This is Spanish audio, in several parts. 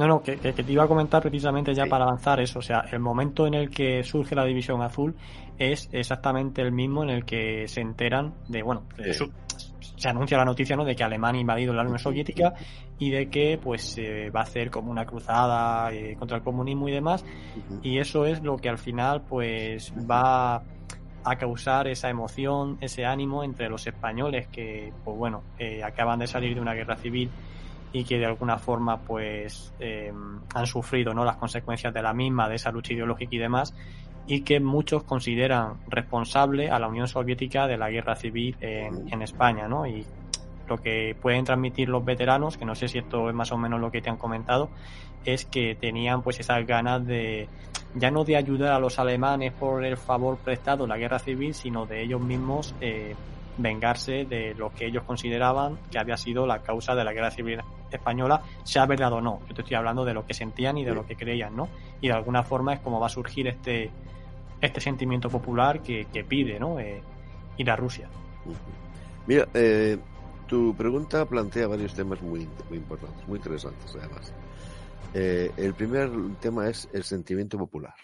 No, no, que, que, te iba a comentar precisamente ya para avanzar eso. O sea, el momento en el que surge la División Azul es exactamente el mismo en el que se enteran de, bueno, se anuncia la noticia, ¿no? De que Alemania ha invadido la Unión Soviética y de que, pues, se va a hacer como una cruzada eh, contra el comunismo y demás. Y eso es lo que al final, pues, va a causar esa emoción, ese ánimo entre los españoles que, pues bueno, eh, acaban de salir de una guerra civil y que de alguna forma pues eh, han sufrido no las consecuencias de la misma, de esa lucha ideológica y demás, y que muchos consideran responsable a la Unión Soviética de la guerra civil en, en España, ¿no? Y lo que pueden transmitir los veteranos, que no sé si esto es más o menos lo que te han comentado, es que tenían pues esas ganas de ya no de ayudar a los alemanes por el favor prestado en la guerra civil, sino de ellos mismos eh, vengarse de lo que ellos consideraban que había sido la causa de la guerra civil española, sea verdad o no. Yo te estoy hablando de lo que sentían y de lo que creían, ¿no? Y de alguna forma es como va a surgir este, este sentimiento popular que, que pide, ¿no? Eh, ir a Rusia. Mira, eh, tu pregunta plantea varios temas muy, muy importantes, muy interesantes además. Eh, el primer tema es el sentimiento popular.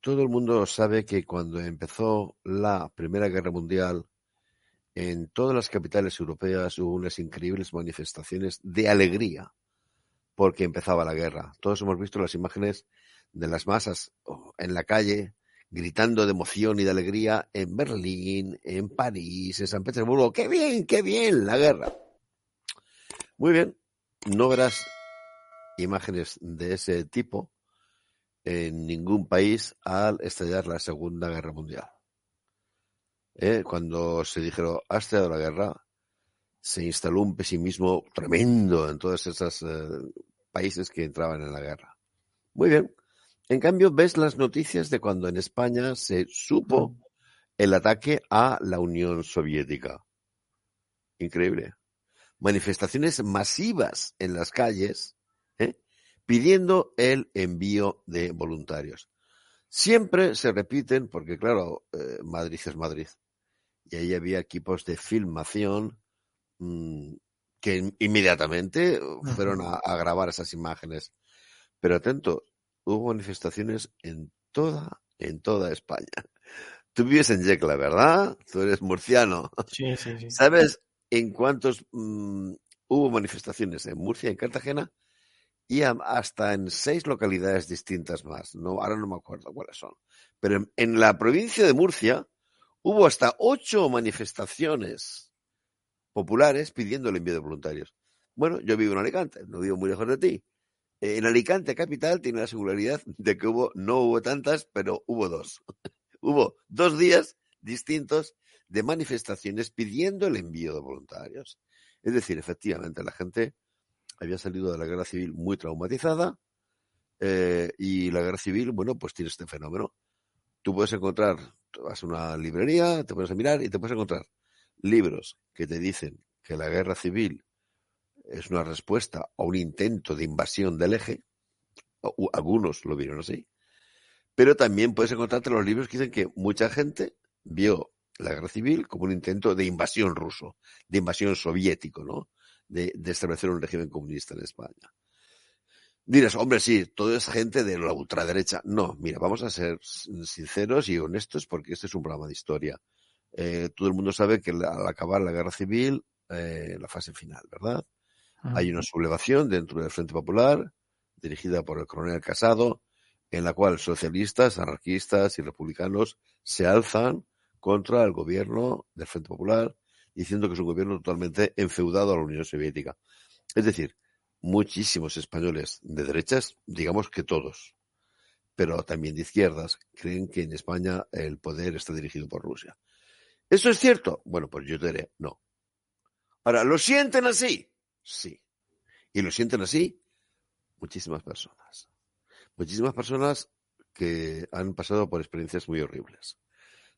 Todo el mundo sabe que cuando empezó la Primera Guerra Mundial, en todas las capitales europeas hubo unas increíbles manifestaciones de alegría porque empezaba la guerra. Todos hemos visto las imágenes de las masas oh, en la calle gritando de emoción y de alegría en Berlín, en París, en San Petersburgo. ¡Qué bien, qué bien la guerra! Muy bien, no verás imágenes de ese tipo en ningún país al estallar la Segunda Guerra Mundial. ¿Eh? Cuando se dijeron, ha estallado la guerra, se instaló un pesimismo tremendo en todos esos eh, países que entraban en la guerra. Muy bien. En cambio, ves las noticias de cuando en España se supo el ataque a la Unión Soviética. Increíble manifestaciones masivas en las calles ¿eh? pidiendo el envío de voluntarios. Siempre se repiten, porque claro, eh, Madrid es Madrid, y ahí había equipos de filmación mmm, que inmediatamente fueron a, a, grabar esas imágenes. Pero atento, hubo manifestaciones en toda, en toda España. Tú vives en Yecla, ¿verdad? Tú eres murciano. Sí, sí, sí. ¿Sabes en cuántos mmm, hubo manifestaciones en Murcia, en Cartagena y hasta en seis localidades distintas más. No, ahora no me acuerdo cuáles son. Pero en, en la provincia de Murcia hubo hasta ocho manifestaciones populares pidiendo el envío de voluntarios. Bueno, yo vivo en Alicante, no vivo muy lejos de ti. En Alicante capital tiene la singularidad de que no hubo tantas, pero hubo dos. hubo dos días distintos de manifestaciones pidiendo el envío de voluntarios. Es decir, efectivamente, la gente había salido de la guerra civil muy traumatizada eh, y la guerra civil, bueno, pues tiene este fenómeno. Tú puedes encontrar, vas a una librería, te pones a mirar y te puedes encontrar libros que te dicen que la guerra civil es una respuesta a un intento de invasión del eje, algunos lo vieron así, pero también puedes encontrarte los libros que dicen que mucha gente vio la guerra civil como un intento de invasión ruso, de invasión soviético, ¿no? De, establecer un régimen comunista en España. Dirás, hombre, sí, todo es gente de la ultraderecha. No, mira, vamos a ser sinceros y honestos porque este es un programa de historia. Eh, todo el mundo sabe que al acabar la guerra civil, eh, la fase final, ¿verdad? Uh -huh. Hay una sublevación dentro del Frente Popular, dirigida por el coronel Casado, en la cual socialistas, anarquistas y republicanos se alzan contra el gobierno del Frente Popular, diciendo que es un gobierno totalmente enfeudado a la Unión Soviética. Es decir, muchísimos españoles de derechas, digamos que todos, pero también de izquierdas, creen que en España el poder está dirigido por Rusia. ¿Eso es cierto? Bueno, pues yo diré, no. Ahora, ¿lo sienten así? Sí. Y lo sienten así muchísimas personas. Muchísimas personas que han pasado por experiencias muy horribles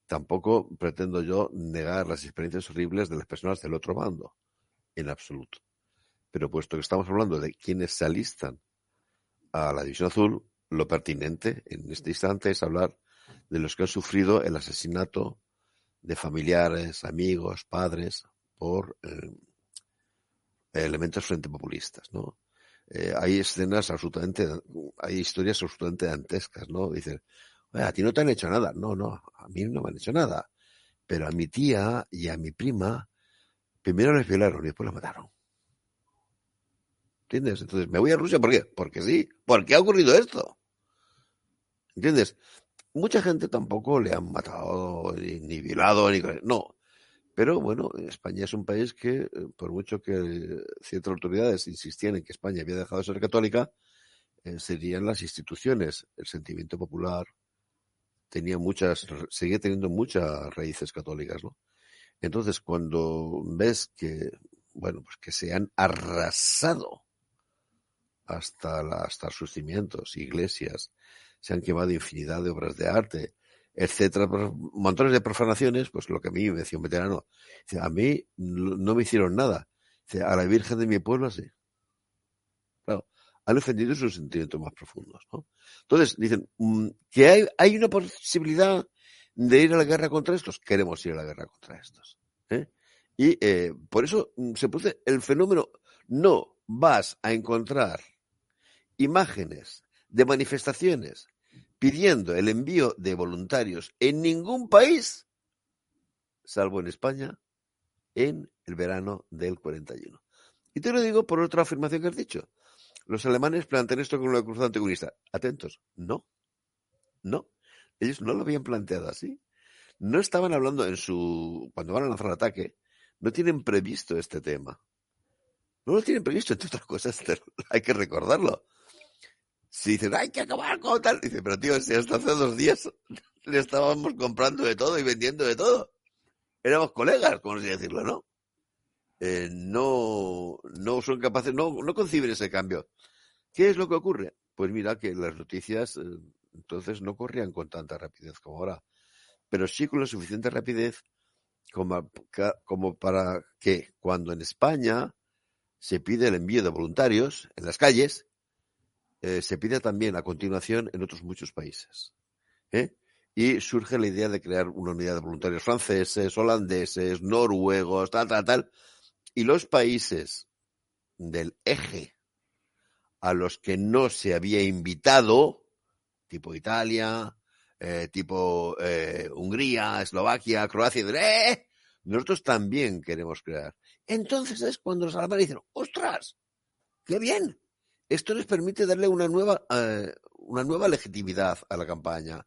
tampoco pretendo yo negar las experiencias horribles de las personas del otro bando, en absoluto. Pero puesto que estamos hablando de quienes se alistan a la División Azul, lo pertinente en este instante es hablar de los que han sufrido el asesinato de familiares, amigos, padres por eh, elementos frente populistas, ¿no? eh, hay escenas absolutamente, hay historias absolutamente dantescas, ¿no? Dicen, a ti no te han hecho nada. No, no, a mí no me han hecho nada. Pero a mi tía y a mi prima, primero les violaron y después las mataron. ¿Entiendes? Entonces, me voy a Rusia, ¿por qué? Porque sí. ¿Por qué ha ocurrido esto? ¿Entiendes? Mucha gente tampoco le han matado, ni, violado, ni... No. Pero bueno, España es un país que, eh, por mucho que ciertas autoridades insistían en que España había dejado de ser católica, eh, serían las instituciones, el sentimiento popular, tenía muchas, seguía teniendo muchas raíces católicas, ¿no? Entonces, cuando ves que, bueno, pues que se han arrasado hasta, hasta sus cimientos, iglesias, se han quemado infinidad de obras de arte, etcétera, montones de profanaciones, pues lo que a mí me decía un veterano, a mí no me hicieron nada, a la Virgen de mi pueblo sí. Claro, han ofendido sus sentimientos más profundos, ¿no? Entonces, dicen, mm, que hay, hay una posibilidad de ir a la guerra contra estos, queremos ir a la guerra contra estos. ¿eh? Y eh, por eso mm, se produce el fenómeno, no vas a encontrar imágenes de manifestaciones pidiendo el envío de voluntarios en ningún país, salvo en España, en el verano del 41. Y te lo digo por otra afirmación que has dicho. Los alemanes plantean esto como una cruzada anticomunista. Atentos, no, no. Ellos no lo habían planteado así. No estaban hablando en su. Cuando van a lanzar el ataque, no tienen previsto este tema. No lo tienen previsto, entre otras cosas, hay que recordarlo. Si dicen, hay que acabar con tal, dice, pero tío, si hasta hace dos días le estábamos comprando de todo y vendiendo de todo. Éramos colegas, como así decirlo, ¿no? Eh, no, no son capaces, no, no conciben ese cambio. ¿Qué es lo que ocurre? Pues mira que las noticias eh, entonces no corrían con tanta rapidez como ahora, pero sí con la suficiente rapidez como, como para que cuando en España se pide el envío de voluntarios en las calles, eh, se pide también a continuación en otros muchos países. ¿eh? Y surge la idea de crear una unidad de voluntarios franceses, holandeses, noruegos, tal, tal, tal. Y los países del eje a los que no se había invitado, tipo Italia, eh, tipo Hungría, Eslovaquia, Croacia, ¡eh! nosotros también queremos crear. Entonces es cuando los alemanes dicen, ¡ostras! ¡Qué bien! Esto les permite darle una nueva, eh, una nueva legitimidad a la campaña.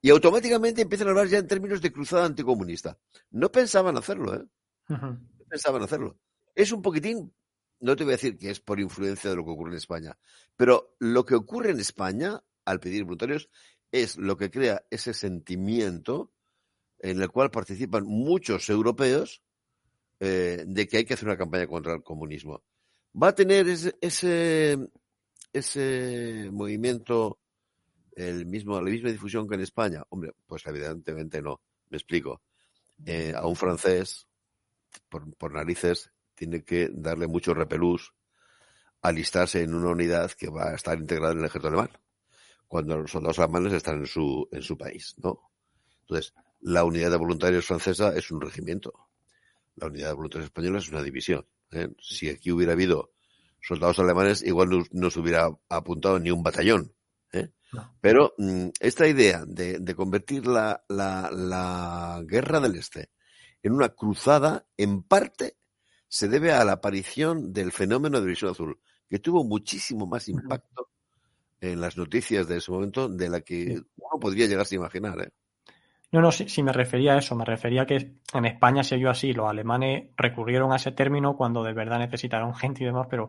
Y automáticamente empiezan a hablar ya en términos de cruzada anticomunista. No pensaban hacerlo, ¿eh? No pensaban hacerlo. Es un poquitín, no te voy a decir que es por influencia de lo que ocurre en España, pero lo que ocurre en España al pedir voluntarios es lo que crea ese sentimiento en el cual participan muchos europeos eh, de que hay que hacer una campaña contra el comunismo. ¿Va a tener ese, ese, movimiento el mismo, la misma difusión que en España? Hombre, pues evidentemente no. Me explico. Eh, a un francés, por, narices, tiene que darle mucho repelús alistarse en una unidad que va a estar integrada en el ejército alemán, cuando los soldados alemanes están en su, en su país, ¿no? Entonces, la unidad de voluntarios francesa es un regimiento. La unidad de voluntarios española es una división. ¿Eh? Si aquí hubiera habido soldados alemanes, igual no, se hubiera apuntado ni un batallón. ¿eh? Pero mm, esta idea de, convertir la, la, guerra del Este en una cruzada, en parte, se debe a la aparición del fenómeno de visión azul, que tuvo muchísimo más impacto en las noticias de ese momento de la que uno podría llegarse a imaginar. ¿eh? No, no, si, me refería a eso, me refería a que en España se vio así, los alemanes recurrieron a ese término cuando de verdad necesitaron gente y demás, pero